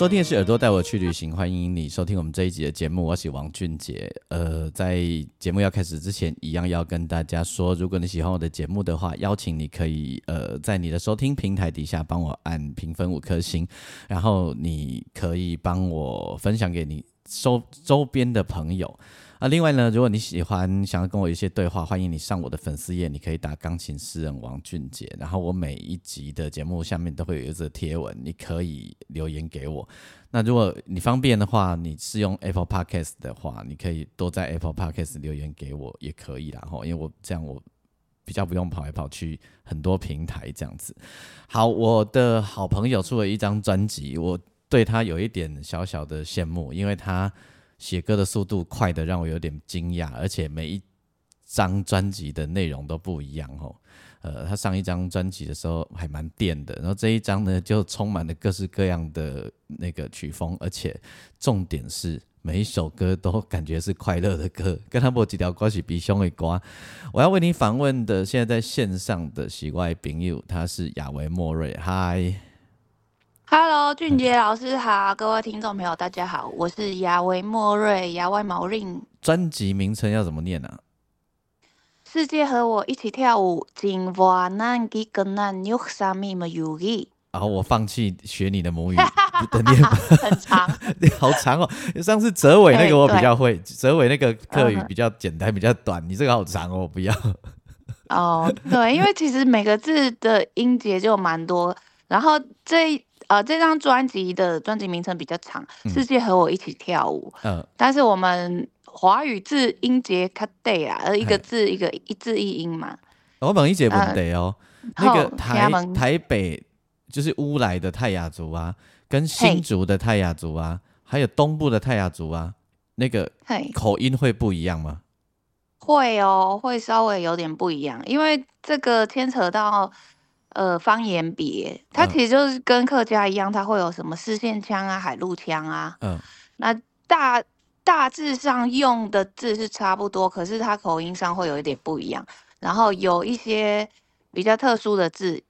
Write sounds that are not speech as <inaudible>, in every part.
收听的是耳朵带我去旅行，欢迎你收听我们这一集的节目。我是王俊杰。呃，在节目要开始之前，一样要跟大家说，如果你喜欢我的节目的话，邀请你可以呃在你的收听平台底下帮我按评分五颗星，然后你可以帮我分享给你周周边的朋友。啊，另外呢，如果你喜欢想要跟我一些对话，欢迎你上我的粉丝页，你可以打钢琴诗人王俊杰，然后我每一集的节目下面都会有一则贴文，你可以留言给我。那如果你方便的话，你是用 Apple Podcast 的话，你可以多在 Apple Podcast 留言给我也可以啦，吼，因为我这样我比较不用跑来跑去很多平台这样子。好，我的好朋友出了一张专辑，我对他有一点小小的羡慕，因为他。写歌的速度快的让我有点惊讶，而且每一张专辑的内容都不一样哦。呃，他上一张专辑的时候还蛮电的，然后这一张呢就充满了各式各样的那个曲风，而且重点是每一首歌都感觉是快乐的歌，跟他播几条歌曲比胸的瓜。我要为你访问的现在在线上的喜外朋友，他是亚维莫瑞，嗨。Hello，俊杰老师好，各位听众朋友大家好，我是亚维莫瑞，亚外毛令。专辑名称要怎么念呢？世界和我一起跳舞，今晚难给跟难有啥咪么有意。然后我放弃学你的母语 <laughs> 的念很长，<laughs> 好长哦。上次泽伟那个我比较会，泽伟那个课语比较简单，比较短，你这个好长哦，不要。哦，对，因为其实每个字的音节就蛮多，然后这。呃，这张专辑的专辑名称比较长，《世界和我一起跳舞》。嗯，但是我们华语字音节卡对啊，而一个字一个一字一音嘛。我本一节问题哦，那个台台北就是乌来的泰雅族啊，跟新竹的泰雅族啊，还有东部的泰雅族啊，那个口音会不一样吗？会哦，会稍微有点不一样，因为这个牵扯到。呃，方言别，它其实就是跟客家一样，它会有什么四线腔啊、海陆腔啊。嗯，那大大致上用的字是差不多，可是它口音上会有一点不一样。然后有一些比较特殊的字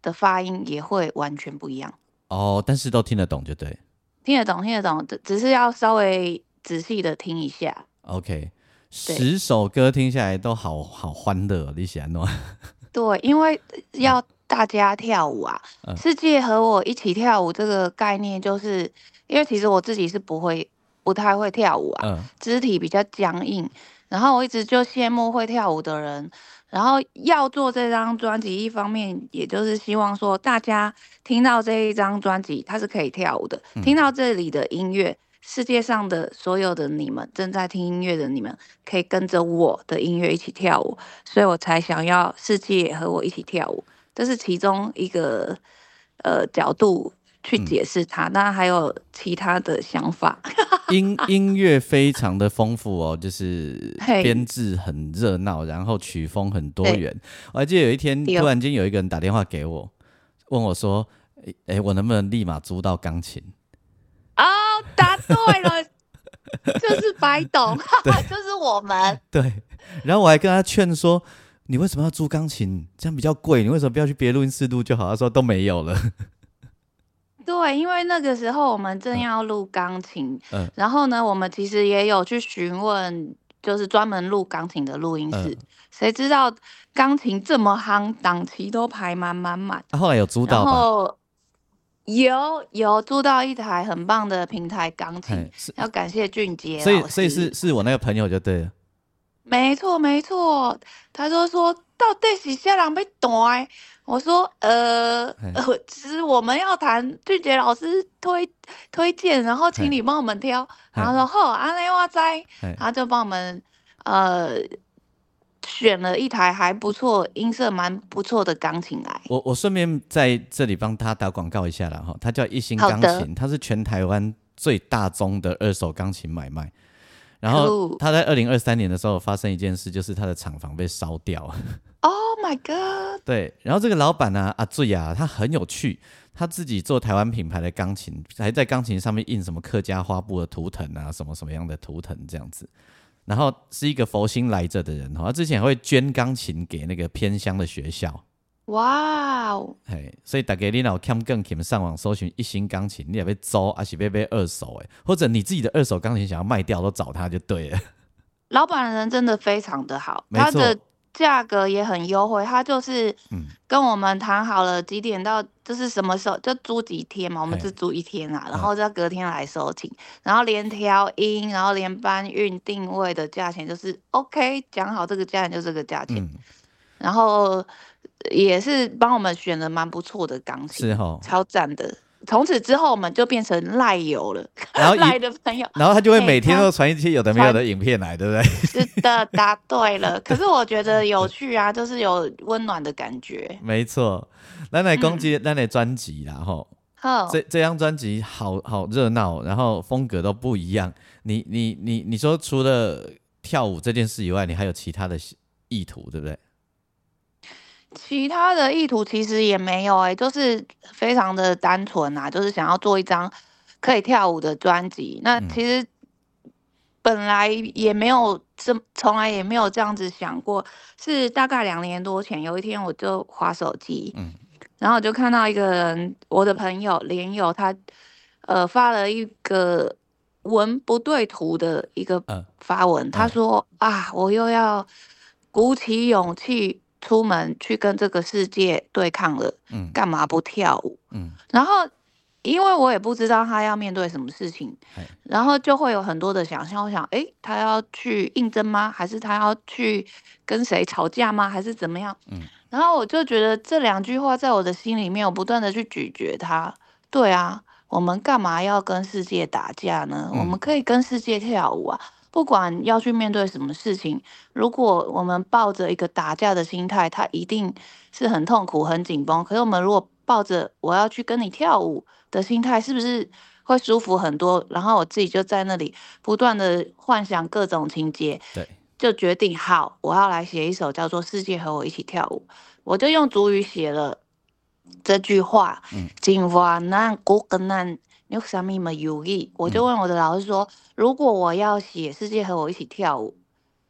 的发音也会完全不一样。哦，但是都听得懂就对。听得懂，听得懂，只只是要稍微仔细的听一下。OK，十首歌听下来都好好欢乐，你喜欢吗？<laughs> 对，因为要。大家跳舞啊！世界和我一起跳舞这个概念，就是因为其实我自己是不会、不太会跳舞啊，肢体比较僵硬。然后我一直就羡慕会跳舞的人。然后要做这张专辑，一方面也就是希望说，大家听到这一张专辑，它是可以跳舞的。听到这里的音乐，世界上的所有的你们正在听音乐的你们，可以跟着我的音乐一起跳舞，所以我才想要世界和我一起跳舞。这是其中一个呃角度去解释它，那还有其他的想法。<laughs> 音音乐非常的丰富哦，就是编制很热闹，然后曲风很多元。我还记得有一天，突然间有一个人打电话给我，问我说：“哎，我能不能立马租到钢琴？”哦，答对了，就是白董 <laughs> <laughs> 就是我们。对，然后我还跟他劝说。你为什么要租钢琴？这样比较贵。你为什么不要去别录音室录就好？他说都没有了。<laughs> 对，因为那个时候我们正要录钢琴，嗯，然后呢，我们其实也有去询问，就是专门录钢琴的录音室。谁知道钢琴这么夯，档期都排满满满。他后来有租到吗？有有租到一台很棒的平台钢琴，要感谢俊杰。所以所以是是我那个朋友就对了。没错没错，他就说到底是谁人被断？我说呃呃，其实我们要谈俊杰老师推推荐，然后请你帮我们挑。然后说好，安内哇在，他就帮我们呃选了一台还不错、音色蛮不错的钢琴来。我我顺便在这里帮他打广告一下了哈，他叫一星钢琴，他是全台湾最大宗的二手钢琴买卖。然后他在二零二三年的时候发生一件事，就是他的厂房被烧掉。Oh my god！对，然后这个老板呢，阿醉啊，他很有趣，他自己做台湾品牌的钢琴，还在钢琴上面印什么客家花布的图腾啊，什么什么样的图腾这样子。然后是一个佛心来着的人，他之前会捐钢琴给那个偏乡的学校。哇哦！嘿，所以大家你老看更可上网搜寻一星钢琴，你也被租，还是被被二手哎，或者你自己的二手钢琴想要卖掉，都找他就对了。老板人真的非常的好，他的。价格也很优惠，他就是跟我们谈好了几点到，就是什么时候就租几天嘛，我们只租一天啊，然后再隔天来收琴，然后连调音，然后连搬运定位的价钱就是 OK，讲好这个价钱就这个价钱，然后也是帮我们选了蛮不错的钢琴，是哦，超赞的。从此之后，我们就变成赖友了，然后 <laughs> 赖的朋友，然后他就会每天都传一些有的没有的影片来，对不对？是的，答 <laughs> 对了。可是我觉得有趣啊，就是有温暖的感觉。<laughs> 没错，那来攻击那来专辑然后这这张专辑好好热闹，然后风格都不一样。你你你你说除了跳舞这件事以外，你还有其他的意图，对不对？其他的意图其实也没有哎，就是非常的单纯啊，就是想要做一张可以跳舞的专辑。那其实本来也没有这，从来也没有这样子想过。是大概两年多前，有一天我就划手机，嗯，然后我就看到一个人，我的朋友连友，他呃发了一个文不对图的一个发文，他说啊，我又要鼓起勇气。出门去跟这个世界对抗了，嗯，干嘛不跳舞？嗯，然后因为我也不知道他要面对什么事情，然后就会有很多的想象。我想，哎，他要去应征吗？还是他要去跟谁吵架吗？还是怎么样？嗯，然后我就觉得这两句话在我的心里面，我不断的去咀嚼它。对啊，我们干嘛要跟世界打架呢？我们可以跟世界跳舞啊。不管要去面对什么事情，如果我们抱着一个打架的心态，它一定是很痛苦、很紧绷。可是我们如果抱着我要去跟你跳舞的心态，是不是会舒服很多？然后我自己就在那里不断的幻想各种情节，对，就决定好我要来写一首叫做《世界和我一起跳舞》，我就用主语写了这句话：今晚那古根那。有什么么有意？我就问我的老师说：“如果我要写世界和我一起跳舞，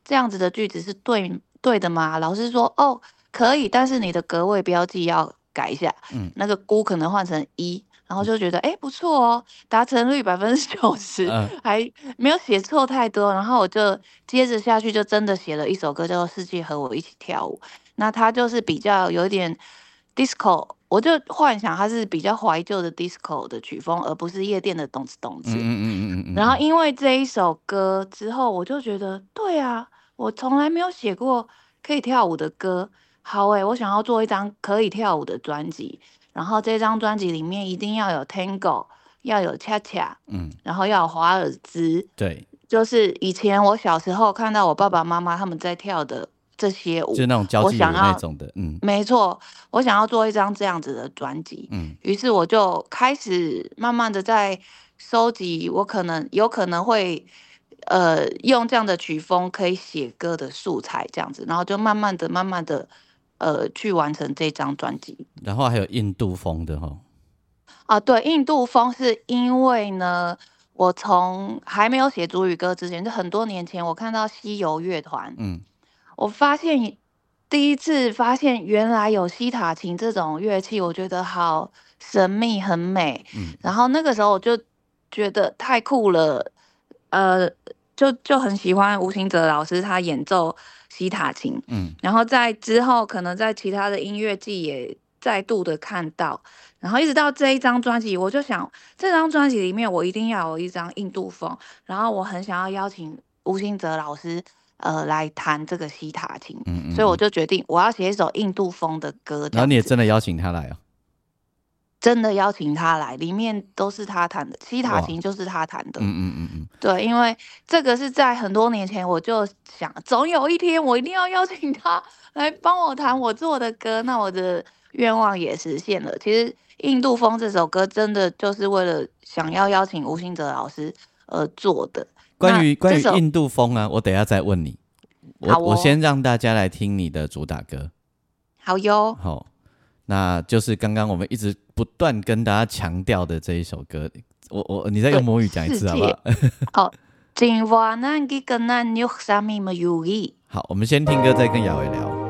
这样子的句子是对对的吗？”老师说：“哦，可以，但是你的格位标记要改一下，嗯，那个估可能换成一。”然后就觉得哎不错哦，达成率百分之九十，还没有写错太多。然后我就接着下去，就真的写了一首歌叫做《世界和我一起跳舞》。那它就是比较有点 disco。我就幻想它是比较怀旧的 disco 的曲风，而不是夜店的动次动次。嗯嗯嗯嗯然后因为这一首歌之后，我就觉得，对啊，我从来没有写过可以跳舞的歌。好诶，我想要做一张可以跳舞的专辑，然后这张专辑里面一定要有 tango，要有恰恰，嗯，然后要有华尔兹。对，就是以前我小时候看到我爸爸妈妈他们在跳的。这些舞，就那种交际舞那种的，嗯，没错，我想要做一张这样子的专辑，嗯，于是我就开始慢慢的在收集，我可能有可能会，呃，用这样的曲风可以写歌的素材，这样子，然后就慢慢的、慢慢的，呃，去完成这张专辑。然后还有印度风的哈，啊，对，印度风是因为呢，我从还没有写主语歌之前，就很多年前，我看到西游乐团，嗯。我发现第一次发现原来有西塔琴这种乐器，我觉得好神秘，很美。嗯，然后那个时候我就觉得太酷了，呃，就就很喜欢吴兴哲老师他演奏西塔琴。嗯，然后在之后可能在其他的音乐季也再度的看到，然后一直到这一张专辑，我就想这张专辑里面我一定要有一张印度风，然后我很想要邀请吴兴哲老师。呃，来弹这个西塔琴，所以我就决定我要写一首印度风的歌。然后你也真的邀请他来哦？真的邀请他来，里面都是他弹的，西塔琴就是他弹的。嗯嗯嗯嗯，对，因为这个是在很多年前我就想，总有一天我一定要邀请他来帮我弹我做的歌，那我的愿望也实现了。其实《印度风》这首歌真的就是为了想要邀请吴兴哲老师而做的。关于关于《印度风》啊，我等下再问你。我我先让大家来听你的主打歌。好哟。好。那就是刚刚我们一直不断跟大家强调的这一首歌，我我你再用母语讲一次好不好？<laughs> 好，我们先听歌，再跟雅伟聊。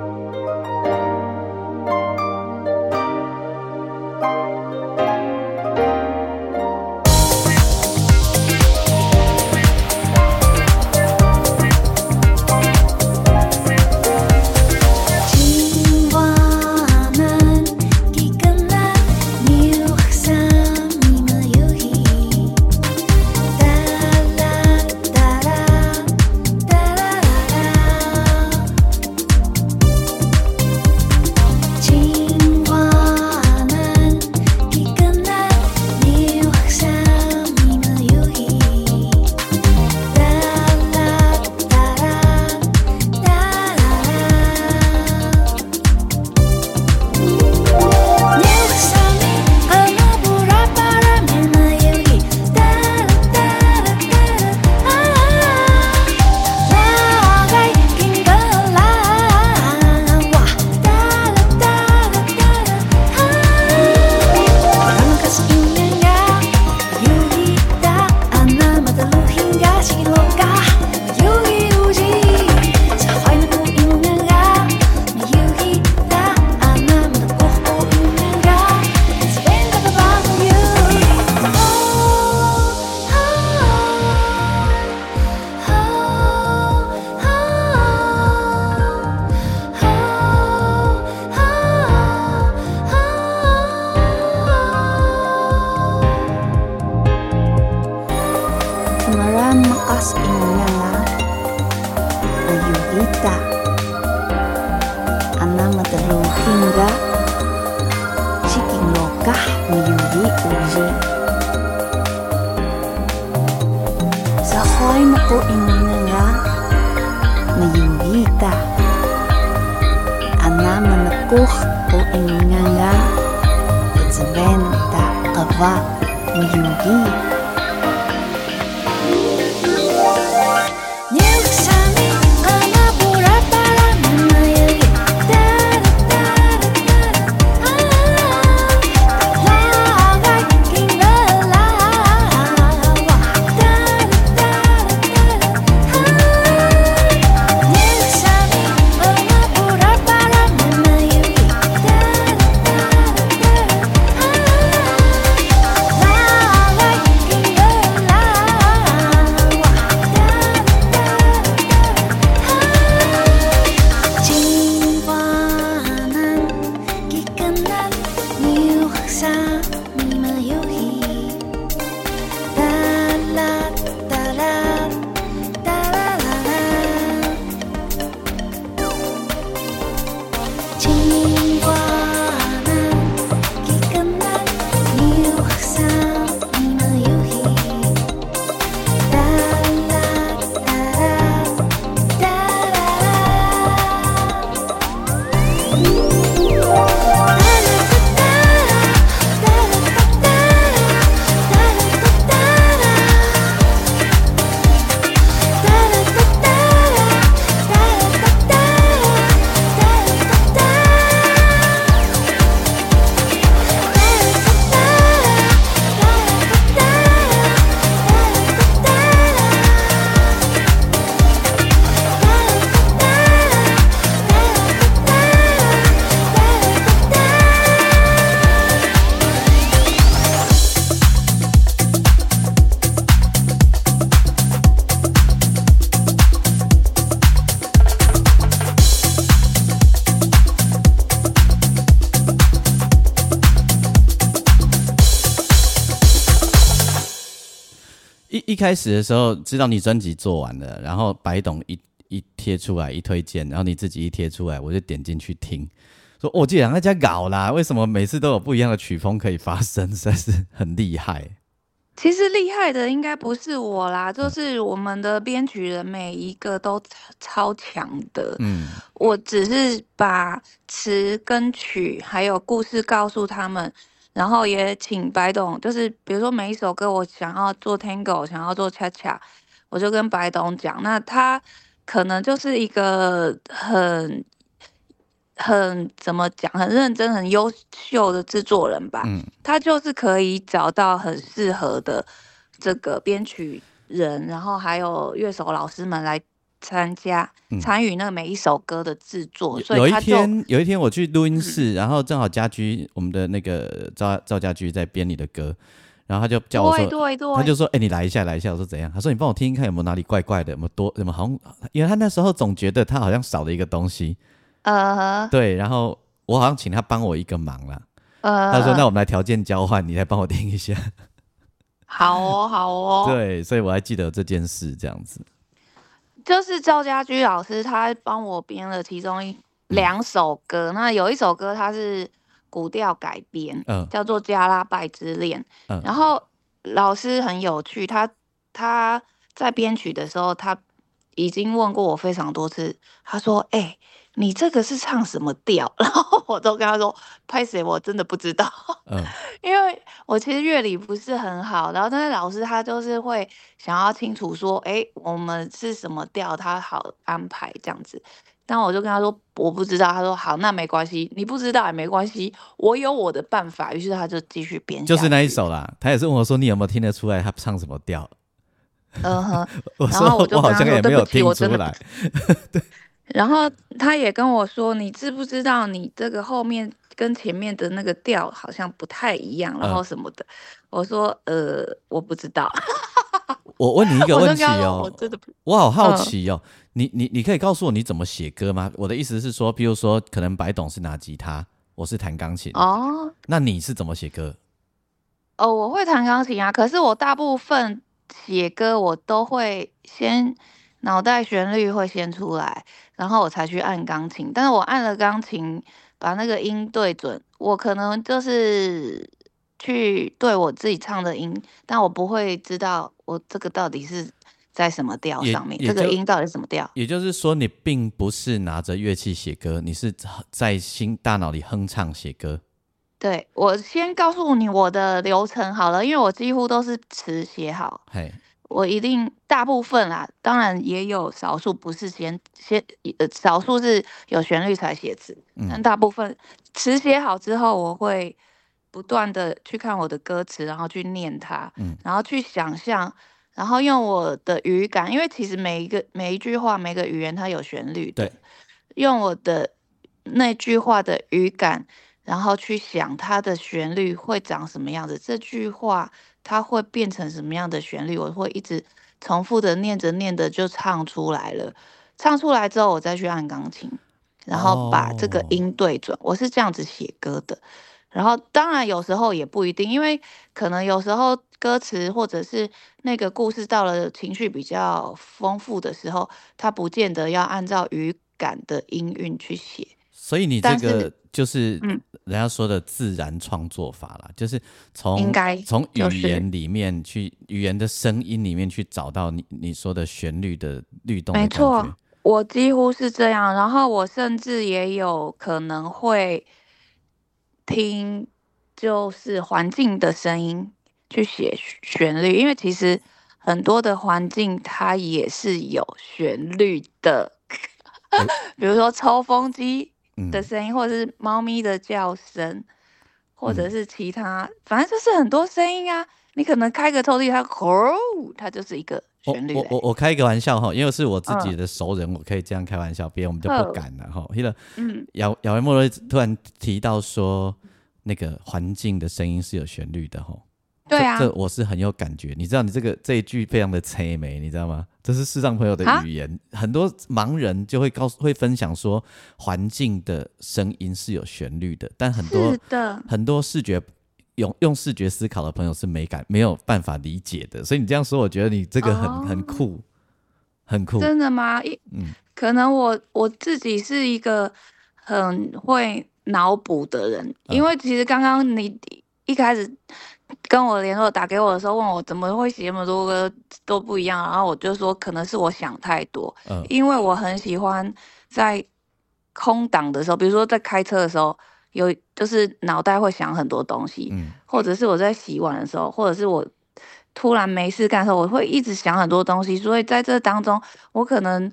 开始的时候知道你专辑做完了，然后白董一一贴出来一推荐，然后你自己一贴出来，我就点进去听，说哦既然在家搞啦，为什么每次都有不一样的曲风可以发生？实在是很厉害。其实厉害的应该不是我啦，就是我们的编曲人每一个都超强的。嗯，我只是把词跟曲还有故事告诉他们，然后也请白董，就是比如说每一首歌我想要做 Tango，想要做恰恰，我就跟白董讲，那他可能就是一个很。很怎么讲？很认真、很优秀的制作人吧。嗯，他就是可以找到很适合的这个编曲人，然后还有乐手老师们来参加参与那每一首歌的制作。所以有一天，有一天我去录音室，然后正好家居我们的那个赵赵家居在编你的歌，然后他就叫我说，对对，他就说：“哎，你来一下，来一下。”我说：“怎样？”他说：“你帮我听听看，有没有哪里怪怪的？有没有多？有没有好像？因为他那时候总觉得他好像少了一个东西。”呃，对，然后我好像请他帮我一个忙了。呃，他说：“那我们来条件交换，你来帮我听一下。”好哦，好哦。对，所以我还记得这件事，这样子。就是赵家驹老师，他帮我编了其中一两首歌。那有一首歌，他是古调改编，嗯，叫做《加拉拜之恋》。嗯，然后老师很有趣，他他在编曲的时候，他已经问过我非常多次。他说：“哎。”你这个是唱什么调？<laughs> 然后我都跟他说，拍谁我真的不知道。嗯，<laughs> 因为我其实乐理不是很好，然后但是老师他就是会想要清楚说，哎，我们是什么调，他好安排这样子。但我就跟他说我不知道，他说好，那没关系，你不知道也没关系，我有我的办法。于是他就继续编，就是那一首啦。他也是问我说，你有没有听得出来他唱什么调？嗯哼，<laughs> 我说我好像也没有听出来。对。然后他也跟我说：“你知不知道你这个后面跟前面的那个调好像不太一样，然后什么的？”我说：“呃，我不知道。<laughs> ”我问你一个问题哦，我真的我好好奇哦，你你你可以告诉我你怎么写歌吗？我的意思是说，比如说，可能白董是拿吉他，我是弹钢琴哦，那你是怎么写歌？哦，我会弹钢琴啊，可是我大部分写歌我都会先。脑袋旋律会先出来，然后我才去按钢琴。但是我按了钢琴，把那个音对准，我可能就是去对我自己唱的音，但我不会知道我这个到底是在什么调上面，这个音到底是什么调。也就是说，你并不是拿着乐器写歌，你是在心大脑里哼唱写歌。对，我先告诉你我的流程好了，因为我几乎都是词写好。嘿。我一定大部分啦，当然也有少数不是先先呃，少数是有旋律才写词，但大部分词写好之后，我会不断的去看我的歌词，然后去念它，嗯然后去想象，然后用我的语感，因为其实每一个每一句话，每个语言它有旋律对，用我的那句话的语感，然后去想它的旋律会长什么样子，这句话。它会变成什么样的旋律？我会一直重复的念着念着就唱出来了。唱出来之后，我再去按钢琴，然后把这个音对准。我是这样子写歌的。然后当然有时候也不一定，因为可能有时候歌词或者是那个故事到了情绪比较丰富的时候，它不见得要按照语感的音韵去写。所以你这个。就是人家说的自然创作法啦，就是从应该从语言里面去语言的声音里面去找到你你说的旋律的律动。没错，我几乎是这样。然后我甚至也有可能会听，就是环境的声音去写旋律，因为其实很多的环境它也是有旋律的，<laughs> 比如说抽风机。的声音，或者是猫咪的叫声，或者是其他，反正就是很多声音啊。你可能开个抽屉，它吼，它就是一个旋律。我我我开一个玩笑哈，因为是我自己的熟人，我可以这样开玩笑，别人我们就不敢了哈。记得，嗯，姚姚文莫瑞突然提到说，那个环境的声音是有旋律的哈。对啊，这我是很有感觉。你知道，你这个这一句非常的催眉，你知道吗？这是视障朋友的语言。很多盲人就会告诉、会分享说，环境的声音是有旋律的，但很多很多视觉用用视觉思考的朋友是没感、没有办法理解的。所以你这样说，我觉得你这个很很酷，很酷。真的吗？一嗯，可能我我自己是一个很会脑补的人，因为其实刚刚你一开始跟我联络打给我的时候，问我怎么会写那么多歌都不一样，然后我就说可能是我想太多，嗯，因为我很喜欢在空档的时候，比如说在开车的时候，有就是脑袋会想很多东西，嗯，或者是我在洗碗的时候，或者是我突然没事干的时候，我会一直想很多东西，所以在这当中，我可能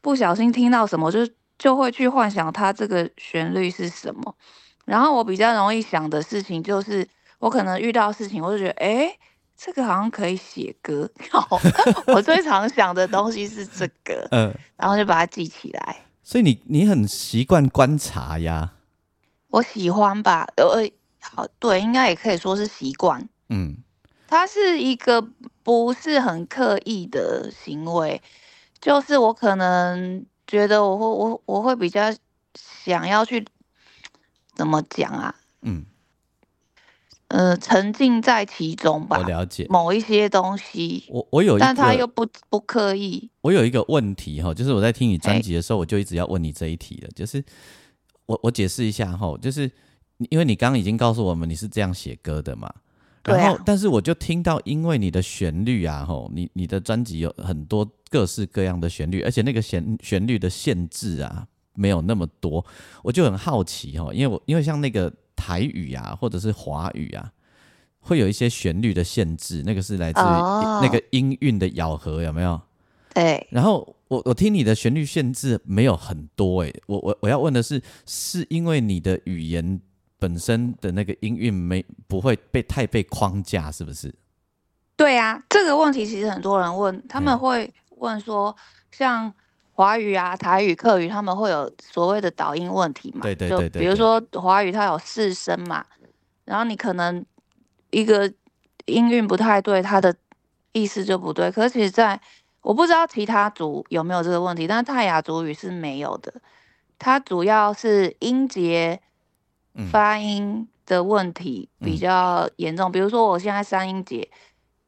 不小心听到什么，就。就会去幻想它这个旋律是什么，然后我比较容易想的事情就是，我可能遇到事情，我就觉得，哎，这个好像可以写歌。我最常想的东西是这个，<laughs> 嗯，然后就把它记起来。所以你你很习惯观察呀？我喜欢吧，呃，好，对，应该也可以说是习惯。嗯，它是一个不是很刻意的行为，就是我可能。觉得我会我我会比较想要去怎么讲啊？嗯，呃，沉浸在其中吧。我了解某一些东西。我我有，但他又不不刻意。我有一个问题哈，就是我在听你专辑的时候，我就一直要问你这一题了。就是我我解释一下哈，就是因为你刚刚已经告诉我们你是这样写歌的嘛。然后，但是我就听到，因为你的旋律啊，吼，你你的专辑有很多各式各样的旋律，而且那个旋旋律的限制啊，没有那么多，我就很好奇哈，因为我因为像那个台语啊，或者是华语啊，会有一些旋律的限制，那个是来自于那个音韵的咬合，有没有？对。然后我我听你的旋律限制没有很多，诶，我我我要问的是，是因为你的语言？本身的那个音韵没不会被太被框架，是不是？对啊，这个问题其实很多人问，他们会问说，像华语啊、台语、客语，他们会有所谓的导音问题嘛？对对对对。比如说华语它有四声嘛，然后你可能一个音韵不太对，它的意思就不对。可是其实在我不知道其他族有没有这个问题，但是泰雅族语是没有的，它主要是音节。发音的问题比较严重，比如说我现在三音节，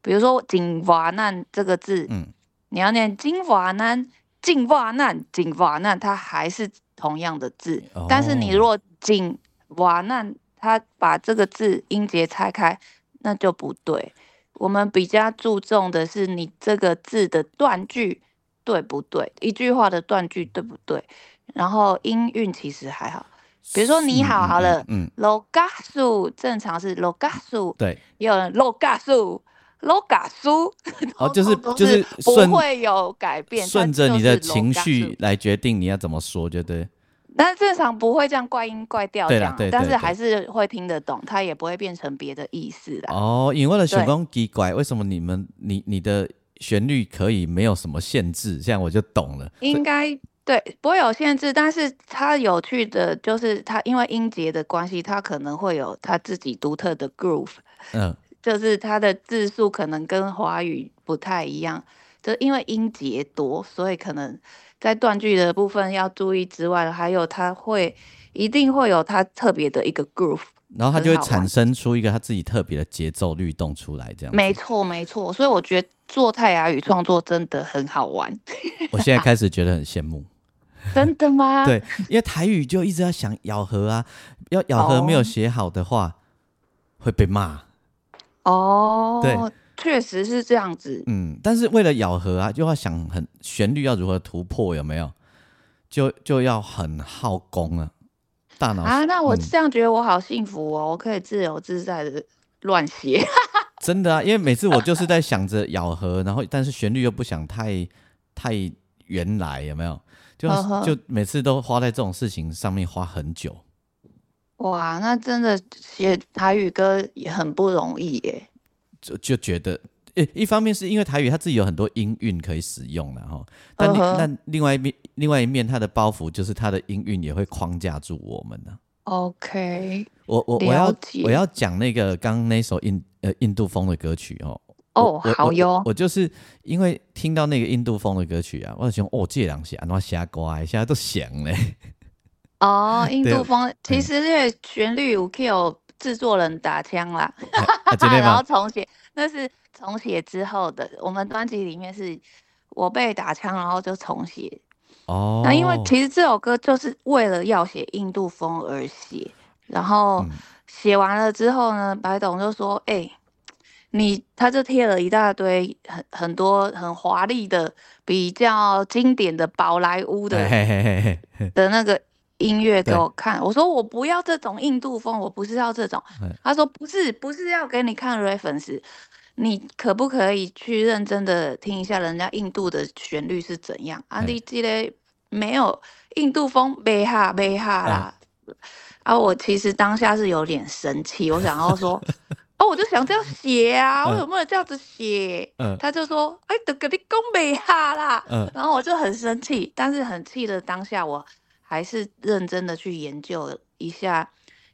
比如说“金华难”这个字，嗯，你要念“金华难”、“金华难”、“进瓦难”，它还是同样的字，但是你如果“金华难”，它把这个字音节拆开，那就不对。我们比较注重的是你这个字的断句对不对，一句话的断句对不对，然后音韵其实还好。比如说你好，好了，嗯，loga 数正常是 loga 数，对，也有人 loga 数，loga 书，哦，就是就是不会有改变，顺着你的情绪来决定你要怎么说，就对。但正常不会这样怪音怪调这样，但是还是会听得懂，它也不会变成别的意思的。哦，因为了旋风奇怪，为什么你们你你的旋律可以没有什么限制？这样我就懂了。应该。对，不会有限制，但是它有趣的就是它因为音节的关系，它可能会有它自己独特的 groove，嗯，就是它的字数可能跟华语不太一样，就因为音节多，所以可能在断句的部分要注意之外，还有它会一定会有它特别的一个 groove，然后它就会产生出一个它自己特别的节奏律动出来，这样。没错，没错，所以我觉得做泰雅语创作真的很好玩。我现在 <laughs> 开始觉得很羡慕。真的吗？<laughs> 对，因为台语就一直要想咬合啊，要咬合没有写好的话会被骂。哦，对，确实是这样子。嗯，但是为了咬合啊，就要想很旋律要如何突破，有没有？就就要很耗功啊，大脑啊。那我这样觉得我好幸福哦，我可以自由自在的乱写。<laughs> 真的啊，因为每次我就是在想着咬合，然后但是旋律又不想太太原来，有没有？就就每次都花在这种事情上面花很久，哇，那真的写台语歌也很不容易耶。就就觉得，诶，一方面是因为台语它自己有很多音韵可以使用了哈，但那另外一面，另外一面它的包袱就是它的音韵也会框架住我们呢。OK，我我我要我要讲那个刚那首印呃印度风的歌曲哦。哦，好哟！我就是因为听到那个印度风的歌曲啊，我就想哦，这两下那瞎乖，现在都想嘞。哦，印度风其实这旋律有 Q 制作人打枪啦，<laughs> 然后重写，那是重写之后的。我们专辑里面是我被打枪，然后就重写。哦，那因为其实这首歌就是为了要写印度风而写，然后写完了之后呢，白董就说：“哎，你他就贴了一大堆很很多很华丽的、比较经典的宝莱坞的的那个音乐给我看。”我说：“我不要这种印度风，我不是要这种。”他说：“不是，不是要给你看 reference。”你可不可以去认真的听一下人家印度的旋律是怎样？啊，你记得没有印度风，没哈没哈啦。啊，我其实当下是有点生气，我想要说，<laughs> 哦，我就想这样写啊，我有没有这样子写？嗯，他就说，哎，都给你讲没哈啦。嗯，然后我就很生气，但是很气的当下，我还是认真的去研究一下。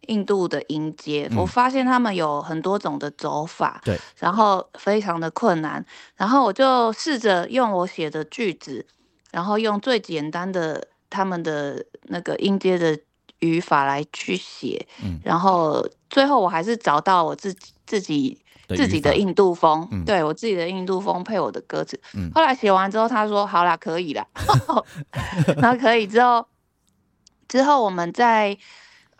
印度的音阶，我发现他们有很多种的走法，对，然后非常的困难，然后我就试着用我写的句子，然后用最简单的他们的那个音阶的语法来去写，嗯，然后最后我还是找到我自己自己自己的印度风，对我自己的印度风配我的歌词，嗯，后来写完之后，他说好啦，可以啦，<laughs> 然后可以之后，之后我们在。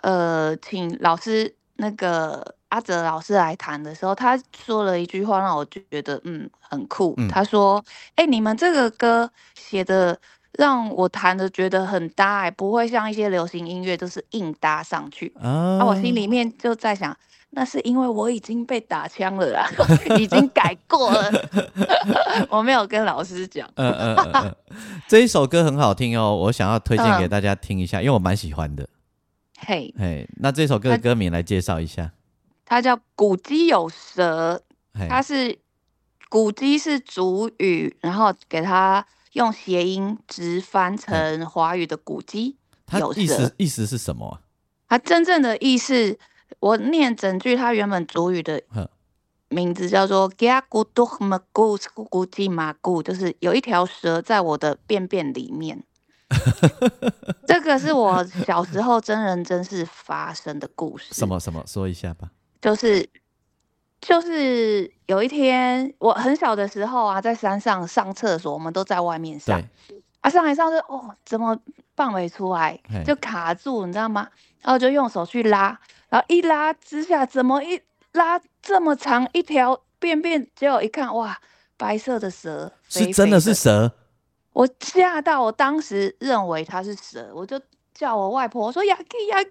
呃，请老师那个阿哲老师来谈的时候，他说了一句话，让我觉得嗯很酷。他说：“哎，你们这个歌写的让我弹的觉得很搭，哎，不会像一些流行音乐都是硬搭上去。”啊，我心里面就在想，那是因为我已经被打枪了啦，<laughs> 已经改过了，<laughs> 我没有跟老师讲。嗯嗯嗯，这一首歌很好听哦，我想要推荐给大家听一下，因为我蛮喜欢的。嘿，嘿，那这首歌的歌名来介绍一下，它叫《古鸡有蛇》，它是古鸡是主语，然后给它用谐音直翻成华语的古鸡。它意思意思是什么啊？它真正的意思，我念整句，它原本主语的名字叫做 “ga gu du ma gu gu ji ma gu”，就是有一条蛇在我的便便里面。这个是我小时候真人真事发生的故事。<laughs> 什么什么？说一下吧。就是，就是有一天我很小的时候啊，在山上上厕所，我们都在外面上。啊，上来上去，哦，怎么放没出来？就卡住，你知道吗？然后就用手去拉，然后一拉之下，怎么一拉这么长一条便便？结果一看，哇，白色的蛇，是真的是蛇。我吓到，我当时认为它是蛇，我就叫我外婆说：“雅基雅基，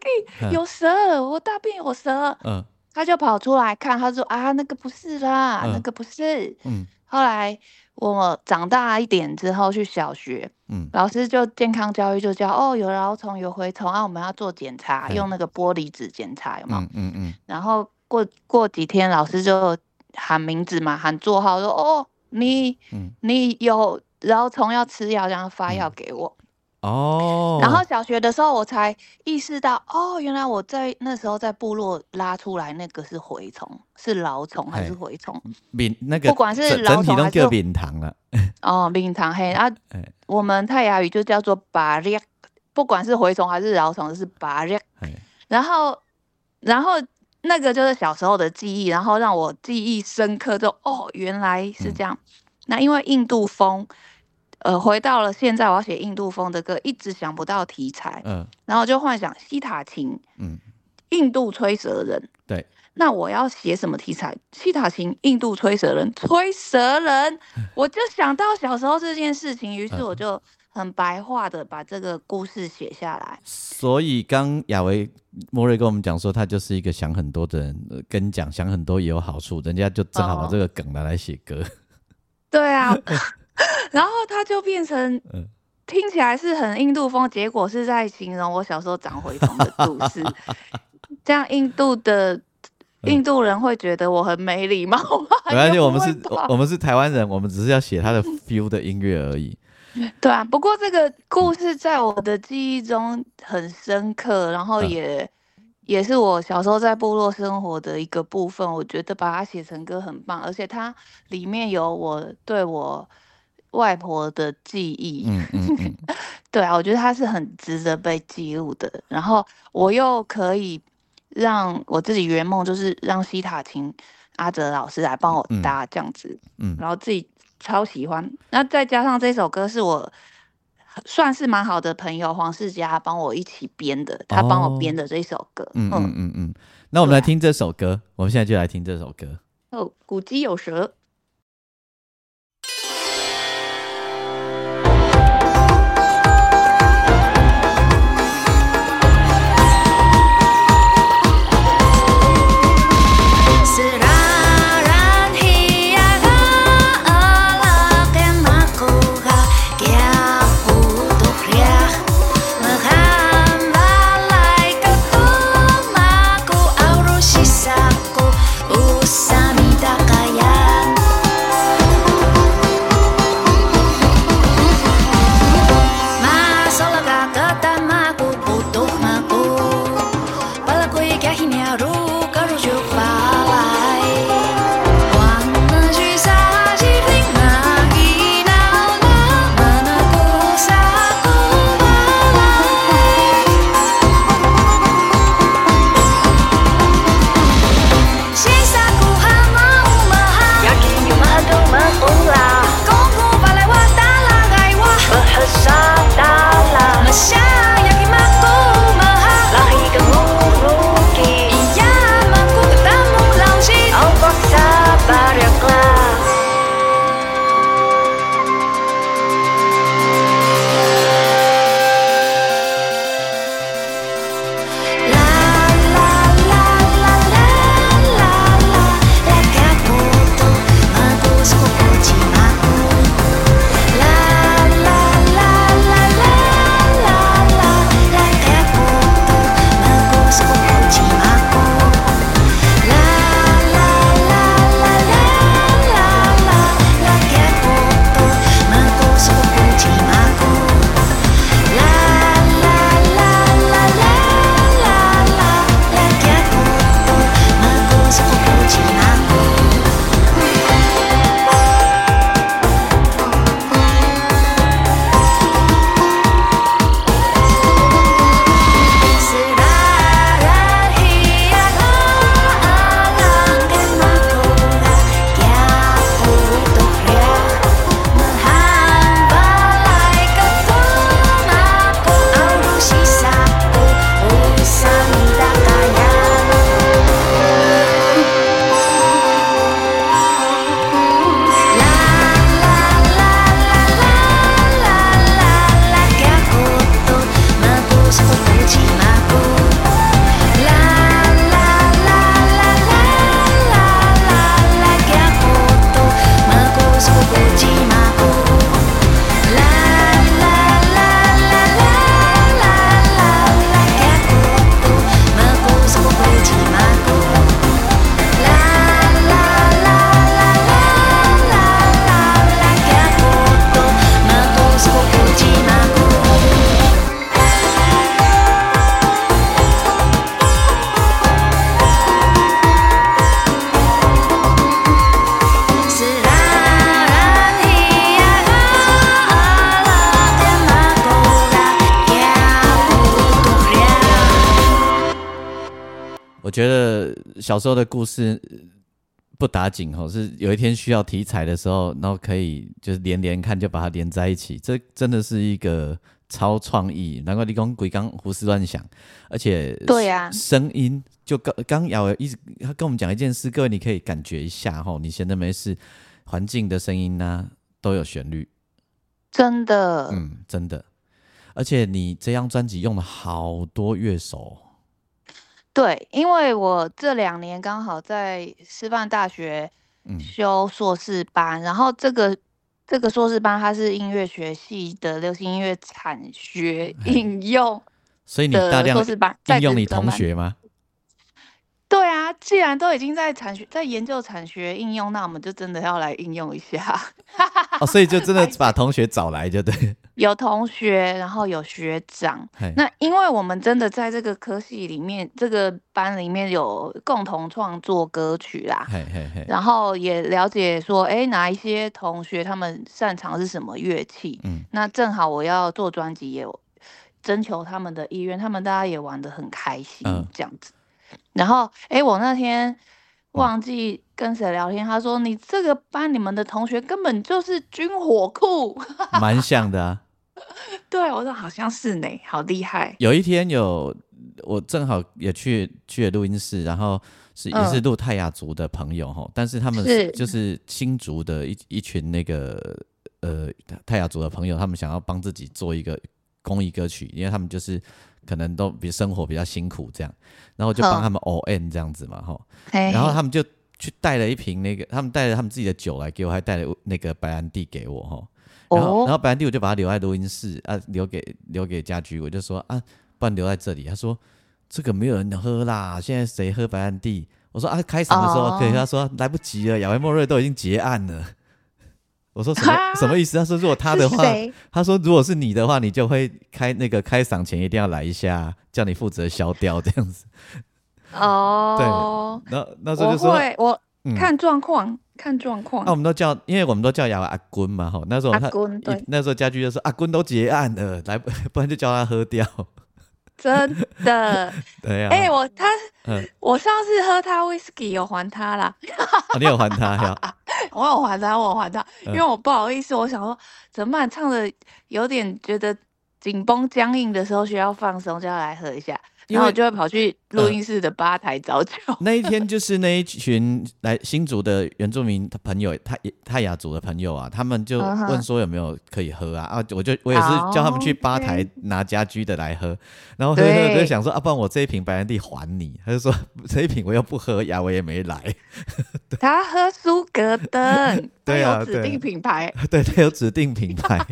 有蛇，我大便有蛇。”嗯，他就跑出来看，他说：“啊，那个不是啦，那个不是。”嗯，后来我长大一点之后去小学，嗯，老师就健康教育就教哦，有蛲虫有蛔虫啊，我们要做检查，用那个玻璃纸检查，有吗？嗯嗯嗯。然后过过几天，老师就喊名字嘛，喊座号，说：“哦，你，你有。”然后虫要吃药，然后发药给我。哦。然后小学的时候，我才意识到，哦，原来我在那时候在部落拉出来那个是蛔虫，是老虫还是蛔虫？敏那个不管是老虫还是敏糖了。<laughs> 哦，敏糖黑啊。我们泰雅语就叫做巴列，不管是蛔虫还是老虫，是巴列。然后，然后那个就是小时候的记忆，然后让我记忆深刻，就哦，原来是这样。那因为印度风。呃，回到了现在，我要写印度风的歌，一直想不到题材，嗯，然后就幻想西塔琴，嗯，印度吹蛇人，对，那我要写什么题材？西塔琴，印度吹蛇人，吹蛇人，我就想到小时候这件事情，于是我就很白话的把这个故事写下来。所以刚亚维莫瑞跟我们讲说，他就是一个想很多的人，跟你讲想很多也有好处，人家就正好把这个梗拿来写歌。<laughs> 对啊。<laughs> 然后他就变成，听起来是很印度风，结果是在形容我小时候长蛔虫的故事。<laughs> 这样印度的印度人会觉得我很没礼貌吗？没关系，我们是，我们是台湾人，我们只是要写他的 <laughs> feel 的音乐而已。对啊，不过这个故事在我的记忆中很深刻，然后也也是我小时候在部落生活的一个部分。我觉得把它写成歌很棒，而且它里面有我对我。外婆的记忆，嗯嗯嗯，<laughs> 对啊，我觉得它是很值得被记录的。然后我又可以让我自己圆梦，就是让西塔琴阿哲老师来帮我搭这样子，嗯，然后自己超喜欢。那再加上这首歌是我算是蛮好的朋友黄世佳帮我一起编的，他帮我编的这首歌。嗯嗯嗯嗯，那我们来听这首歌，我们现在就来听这首歌。哦，古鸡有蛇。小时候的故事不打紧哦，是有一天需要题材的时候，然后可以就是连连看，就把它连在一起。这真的是一个超创意，难怪你讲鬼刚胡思乱想，而且对呀，声音就刚刚瑶一直他跟我们讲一件事，各位你可以感觉一下哈，你闲的没事，环境的声音呢都有旋律，真的，嗯，真的，而且你这张专辑用了好多乐手。对，因为我这两年刚好在师范大学修硕士班，然后这个这个硕士班它是音乐学系的流行音乐产学应用，所以你大量应用你同学吗？对啊，既然都已经在产学在研究产学应用，那我们就真的要来应用一下。哦，所以就真的把同学找来就对。<laughs> 有同学，然后有学长。那因为我们真的在这个科系里面，这个班里面有共同创作歌曲啦。然后也了解说，哎，哪一些同学他们擅长是什么乐器？嗯。那正好我要做专辑，也征求他们的意愿，他们大家也玩的很开心，这样子。然后，哎，我那天忘记跟谁聊天，他说你这个班你们的同学根本就是军火库，<laughs> 蛮像的啊。对，我说好像是呢，好厉害。有一天有我正好也去去了录音室，然后是也是录泰雅族的朋友哈，但是他们是就是新族的一一群那个呃泰雅族的朋友，他们想要帮自己做一个公益歌曲，因为他们就是可能都比生活比较辛苦这样，然后就帮他们 O N 这样子嘛哈，然后他们就。去带了一瓶那个，他们带了他们自己的酒来给我，还带了那个白兰地给我哈。然后，然后白兰地我就把它留在录音室啊，留给留给家居。我就说啊，不然留在这里。他说这个没有人喝啦，现在谁喝白兰地？我说啊，开场的时候可以。他说来不及了，亚维莫瑞都已经结案了。我说什么 <laughs> 什么意思？他说如果他的话，他说如果是你的话，你就会开那个开嗓前一定要来一下，叫你负责消掉这样子。哦，对，那那时候就说，我看状况，看状况。那我们都叫，因为我们都叫雅阿坤嘛，吼。那时候阿坤，对，那时候家居就说阿坤都结案了，来，不然就叫他喝掉。真的，<laughs> 对呀。哎，我他，我上次喝他威士忌有还他啦。你有还他呀？<laughs> 我有还他，我有还他，因为我不好意思，我想说怎么办？唱的有点觉得紧绷僵硬的时候，需要放松，就要来喝一下。然后我就会跑去录音室的吧台找酒。<laughs> 那一天就是那一群来新竹的原住民朋友，泰泰雅族的朋友啊，他们就问说有没有可以喝啊？啊，我就我也是叫他们去吧台拿家居的来喝。然后喝喝就想说啊，不然我这一瓶白兰地还你。他就说这一瓶我又不喝，雅我也没来。<laughs> 他喝苏格登，<laughs> 对有指定品牌，对他有指定品牌。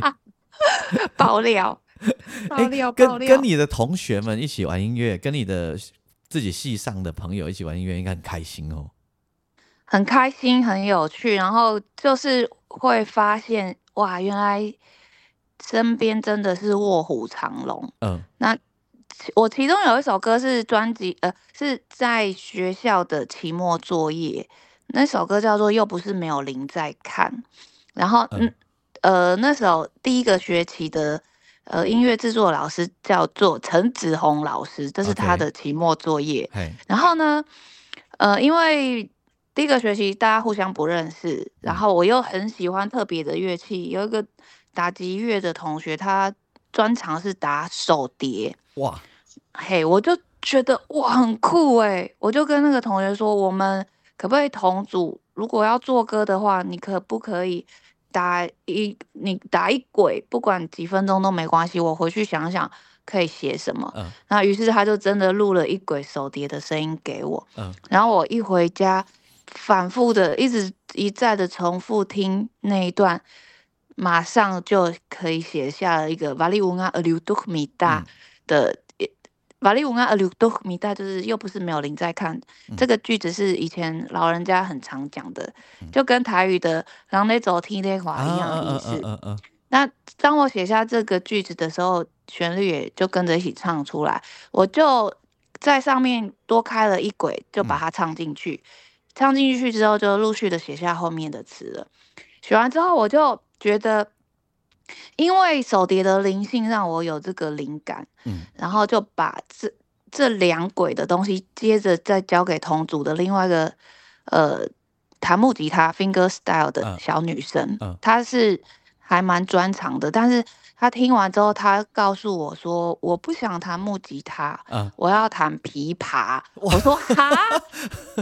爆料。<laughs> 爆料跟跟你的同学们一起玩音乐，跟你的自己系上的朋友一起玩音乐，应该很开心哦。很开心，很有趣，然后就是会发现哇，原来身边真的是卧虎藏龙。嗯，那我其中有一首歌是专辑，呃，是在学校的期末作业，那首歌叫做《又不是没有零在看》，然后嗯呃，那首第一个学期的。呃，音乐制作老师叫做陈子红老师，这是他的期末作业。然后呢，呃，因为第一个学期大家互相不认识，然后我又很喜欢特别的乐器，有一个打击乐的同学，他专长是打手碟。哇，嘿，我就觉得哇很酷哎，我就跟那个同学说，我们可不可以同组？如果要做歌的话，你可不可以？打一你打一轨，不管几分钟都没关系。我回去想想可以写什么。嗯，那于是他就真的录了一轨手碟的声音给我。嗯，然后我一回家，反复的一直一再的重复听那一段，马上就可以写下了一个瓦利乌阿阿留多米达的。瓦利乌阿阿留多米达就是又不是没有灵在看这个句子是以前老人家很常讲的，就跟台语的“让那走听那话”一样的意思。那当我写下这个句子的时候，旋律也就跟着一起唱出来。我就在上面多开了一轨，就把它唱进去。唱进去之后，就陆续的写下后面的词了。写完之后，我就觉得。因为手碟的灵性让我有这个灵感，嗯，然后就把这这两轨的东西接着再交给同组的另外一个呃弹木吉他 finger style 的小女生，她是还蛮专长的，但是。他听完之后，他告诉我说：“我不想弹木吉他，我要弹琵琶。”我说：“哈，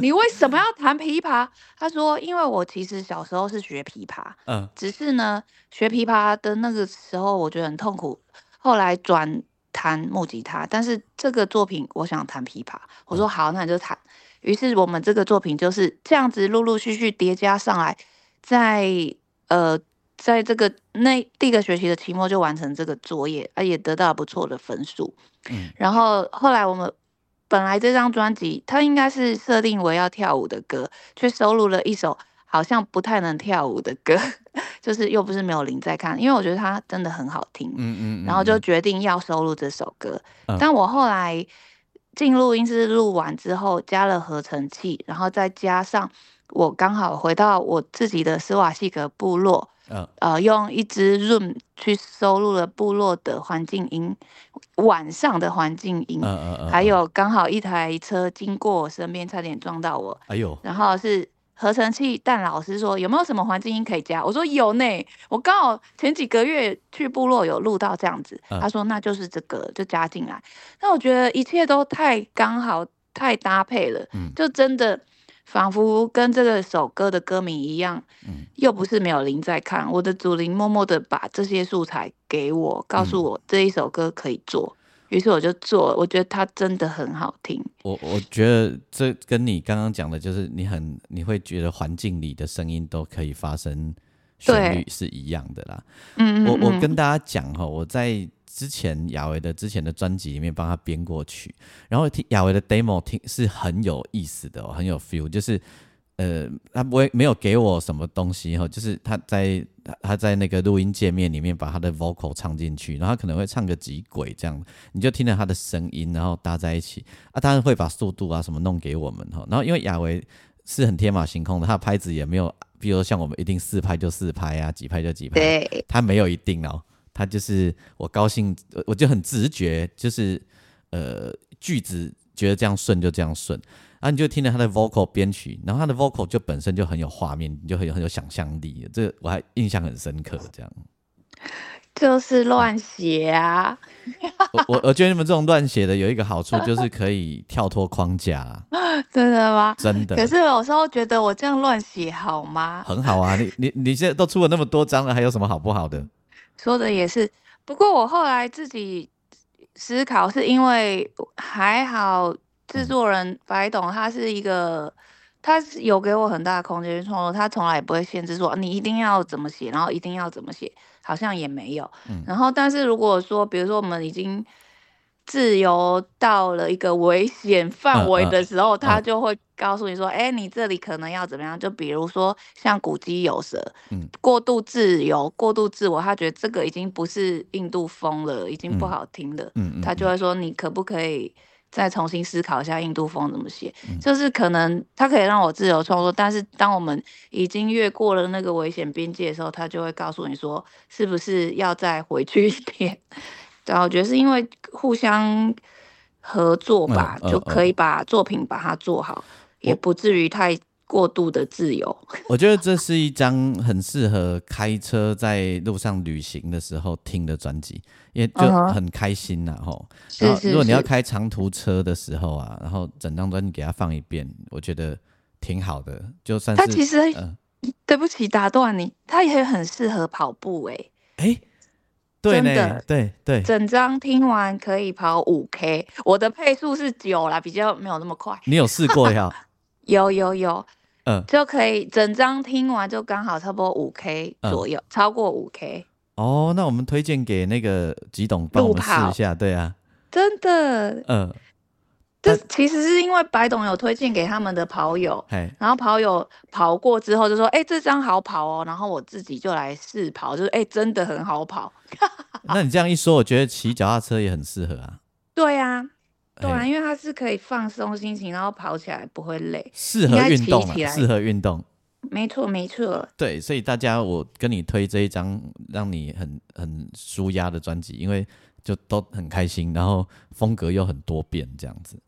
你为什么要弹琵琶？”他说：“因为我其实小时候是学琵琶，嗯，只是呢，学琵琶的那个时候我觉得很痛苦，后来转弹木吉他。但是这个作品我想弹琵琶。”我说：“好，那你就弹。”于是我们这个作品就是这样子陆陆续续叠加上来，在呃。在这个那第一个学期的期末就完成这个作业，啊，也得到了不错的分数。嗯，然后后来我们本来这张专辑它应该是设定为要跳舞的歌，却收录了一首好像不太能跳舞的歌，<laughs> 就是又不是没有林在看，因为我觉得它真的很好听。嗯嗯，然后就决定要收录这首歌。但我后来进录音室录完之后，加了合成器，然后再加上我刚好回到我自己的斯瓦西格部落。呃，用一支 Room 去收录了部落的环境音，晚上的环境音，还有刚好一台车经过我身边，差点撞到我，哎呦，然后是合成器，但老师说有没有什么环境音可以加？我说有呢，我刚好前几个月去部落有录到这样子，他说那就是这个就加进来。那我觉得一切都太刚好，太搭配了，就真的仿佛跟这个首歌的歌名一样，又不是没有灵在看，我的祖灵默默的把这些素材给我，告诉我这一首歌可以做。于是我就做，我觉得它真的很好听。我我觉得这跟你刚刚讲的，就是你很你会觉得环境里的声音都可以发生旋律是一样的啦。嗯我我跟大家讲哈，我在之前亚维的之前的专辑里面帮他编过曲，然后听亚维的 demo 听是很有意思的哦，很有 feel，就是。呃，他不会没有给我什么东西哈，就是他在他在那个录音界面里面把他的 vocal 唱进去，然后他可能会唱个几轨这样，你就听着他的声音，然后搭在一起啊，当然会把速度啊什么弄给我们哈，然后因为亚维是很天马行空的，他的拍子也没有，比如说像我们一定四拍就四拍啊，几拍就几拍，对，他没有一定哦，他就是我高兴我就很直觉，就是呃句子觉得这样顺就这样顺。然啊，你就听着他的 vocal 编曲，然后他的 vocal 就本身就很有画面，你就很有很有想象力，这我还印象很深刻。这样就是乱写啊！我我我觉得你们这种乱写的有一个好处，就是可以跳脱框架。<laughs> 真的吗？真的。可是有时候觉得我这样乱写好吗？很好啊，你你你现在都出了那么多张了，还有什么好不好的？说的也是，不过我后来自己思考，是因为还好。制作人白董，他是一个，他是有给我很大的空间创作，他从来也不会限制说你一定要怎么写，然后一定要怎么写，好像也没有。然后，但是如果说，比如说我们已经自由到了一个危险范围的时候，他就会告诉你说，哎，你这里可能要怎么样？就比如说像古基有蛇，嗯，过度自由、过度自我，他觉得这个已经不是印度风了，已经不好听了，嗯，他就会说你可不可以？再重新思考一下印度风怎么写，就是可能它可以让我自由创作，但是当我们已经越过了那个危险边界的时候，他就会告诉你说，是不是要再回去一点？<laughs> 对，我觉得是因为互相合作吧，就可以把作品把它做好，也不至于太。过度的自由，我觉得这是一张很适合开车在路上旅行的时候听的专辑，因为就很开心呐，吼。然后如果你要开长途车的时候啊，然后整张专辑给他放一遍，我觉得挺好的。就算是他其实，对不起打断你，他也很适合跑步哎。哎，真的，对对，整张听完可以跑五 K，我的配速是九啦，比较没有那么快。你有试过呀？<laughs> 有有有。嗯，就可以整张听完就刚好差不多五 K 左右，超过五 K。哦，那我们推荐给那个吉董帮我们试一下，对啊，真的，嗯，这其实是因为白董有推荐给他们的跑友，然后跑友跑过之后就说，哎，这张好跑哦，然后我自己就来试跑，就是哎，真的很好跑。<laughs> 那你这样一说，我觉得骑脚踏车也很适合啊。对啊。对啊，因为它是可以放松心情，然后跑起来不会累，适合运动啊，适合运动。没错，没错。对，所以大家，我跟你推这一张让你很很舒压的专辑，因为就都很开心，然后风格又很多变，这样子。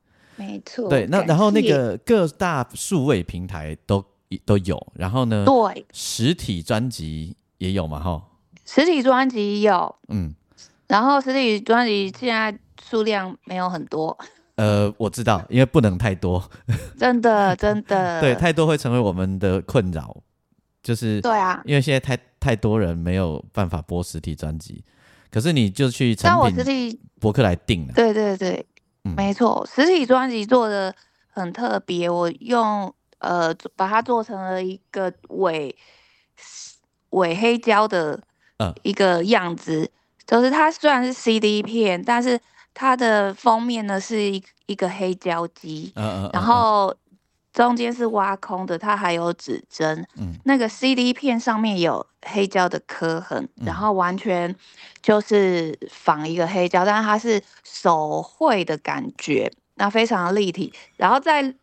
没错。对，那然后那个各大数位平台都都有，然后呢，对，实体专辑也有嘛，哈。实体专辑有，嗯，然后实体专辑现在。数量没有很多，<laughs> 呃，我知道，因为不能太多，真 <laughs> 的真的，<laughs> 对，太多会成为我们的困扰，就是对啊，因为现在太太多人没有办法播实体专辑，可是你就去成品博客来订了，对对对，没错，实体专辑做的很特别，我用呃把它做成了一个伪伪黑胶的一个样子，就是它虽然是 CD 片，但是它的封面呢是一一个黑胶机，嗯嗯，然后中间是挖空的，它还有指针，嗯，那个 CD 片上面有黑胶的刻痕，然后完全就是仿一个黑胶，但是它是手绘的感觉，那非常立体。然后在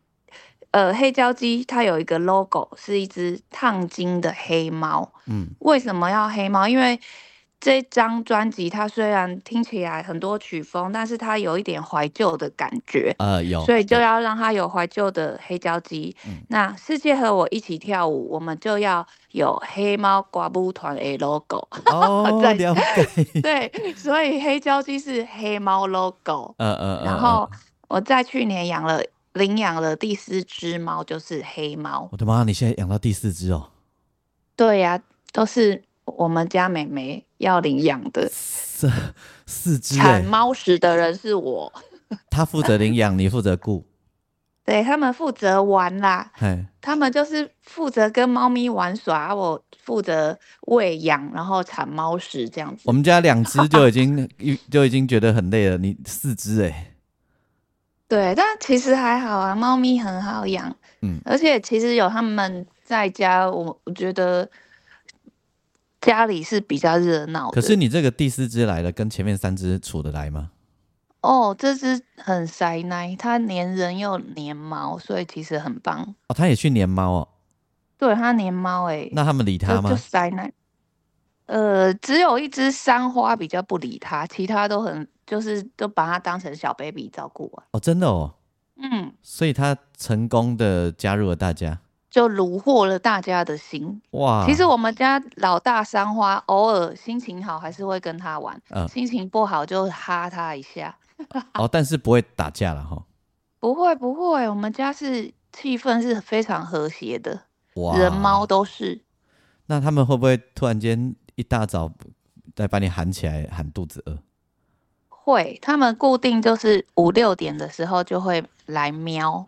呃黑胶机，它有一个 logo，是一只烫金的黑猫，嗯，为什么要黑猫？因为这张专辑它虽然听起来很多曲风，但是它有一点怀旧的感觉，呃，有，所以就要让它有怀旧的黑胶机。那世界和我一起跳舞，我们就要有黑猫刮布团的 logo。哦，<laughs> 了。对，所以黑胶机是黑猫 logo。嗯嗯嗯。然后我在去年养了领养了第四只猫，就是黑猫。我的妈，你现在养到第四只哦？对呀，都是。我们家美眉要领养的。四四只产猫食的人是我，<laughs> 他负责领养，你负责顾，对他们负责玩啦，他们就是负责跟猫咪玩耍，我负责喂养，然后产猫屎这样子。我们家两只就已经 <laughs> 就已经觉得很累了，你四只哎，对，但其实还好啊，猫咪很好养，嗯，而且其实有他们在家，我我觉得。家里是比较热闹，可是你这个第四只来了，跟前面三只处得来吗？哦，这只很塞奶，它粘人又粘猫，所以其实很棒。哦，它也去粘猫哦。对，它粘猫哎。那他们理它吗？就塞奶。呃，只有一只山花比较不理它，其他都很就是都把它当成小 baby 照顾啊。哦，真的哦。嗯。所以它成功的加入了大家。就虏获了大家的心哇！其实我们家老大三花偶尔心情好还是会跟他玩，心情不好就哈他一下。<laughs> 哦，但是不会打架了哈。不会不会，我们家是气氛是非常和谐的，人猫都是。那他们会不会突然间一大早再把你喊起来喊肚子饿？会，他们固定就是五六点的时候就会来喵。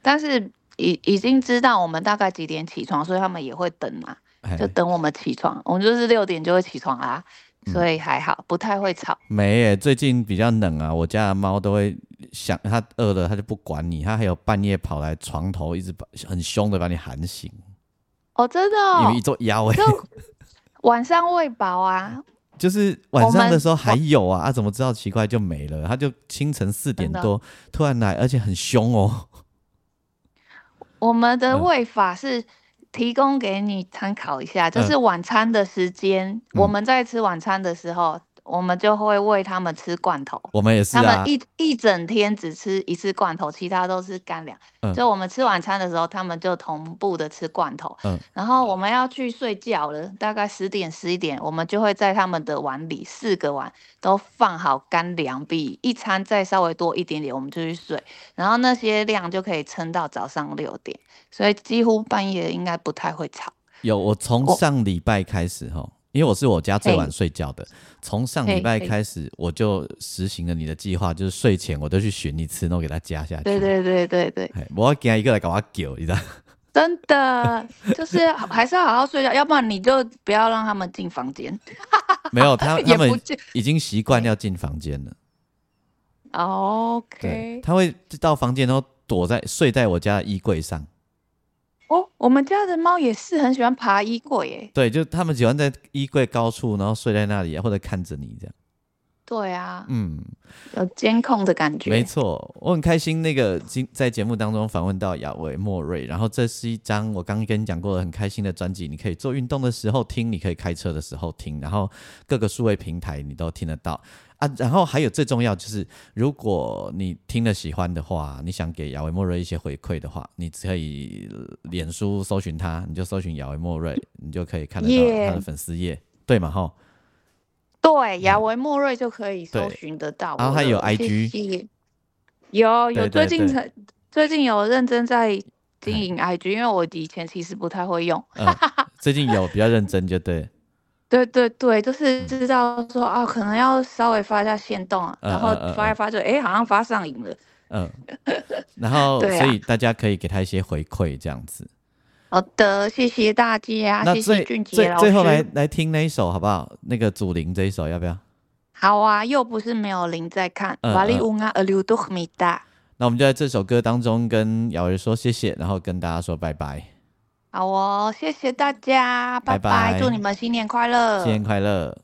但是。已已经知道我们大概几点起床，所以他们也会等嘛，就等我们起床。我们就是六点就会起床啊，所以还好，不太会吵。没耶，最近比较冷啊，我家的猫都会想，它饿了它就不管你，它还有半夜跑来床头，一直把很凶的把你喊醒。哦，真的？因为一座腰哎。<laughs> 晚上喂饱啊？就是晚上的时候还有啊，啊，怎么知道奇怪就没了？它就清晨四点多突然来，而且很凶哦。我们的喂法是提供给你参考一下，就是晚餐的时间，我们在吃晚餐的时候。我们就会喂他们吃罐头，我们也是啊。他们一一整天只吃一次罐头，其他都是干粮。嗯，就我们吃晚餐的时候，他们就同步的吃罐头。嗯，然后我们要去睡觉了，大概十点十一点，我们就会在他们的碗里四个碗都放好干粮，比一餐再稍微多一点点，我们就去睡。然后那些量就可以撑到早上六点，所以几乎半夜应该不太会吵。有，我从上礼拜开始哈。因为我是我家最晚睡觉的，从上礼拜开始我就实行了你的计划，就是睡前我都去寻一次，然后给它加下去。对对对对对，我要给他一个来搞我狗，你知道？真的，就是还是要好好睡觉，要不然你就不要让他们进房间。<laughs> 没有他，<laughs> 他们已经习惯要进房间了。OK，他会到房间，然后躲在睡在我家的衣柜上。哦，我们家的猫也是很喜欢爬衣柜，耶。对，就他们喜欢在衣柜高处，然后睡在那里，或者看着你这样。对啊，嗯，有监控的感觉。没错，我很开心。那个今在节目当中访问到亚维莫瑞，然后这是一张我刚刚跟你讲过的很开心的专辑，你可以做运动的时候听，你可以开车的时候听，然后各个数位平台你都听得到。啊，然后还有最重要就是，如果你听了喜欢的话，你想给亚维莫瑞一些回馈的话，你可以脸书搜寻他，你就搜寻亚维莫瑞，你就可以看得到他的粉丝页，对吗？哈，对，亚维莫瑞就可以搜寻得到。然后还有 IG，有有最近才最近有认真在经营 IG，因为我以前其实不太会用，最近有比较认真就对。对对对，就是知道说啊，可能要稍微发一下线动，然后发一发就哎，好像发上瘾了。嗯，然后 <laughs> 所以大家可以给他一些回馈，这样子。好的，谢谢大家，谢谢俊杰老师。最后来来听那一首好不好？那个祖灵这一首要不要？好啊，又不是没有灵在看。瓦利乌阿阿留多米达。那我们就在这首歌当中跟瑶儿说谢谢，然后跟大家说拜拜。好哦，谢谢大家，拜拜，祝你们新年快乐，新年快乐。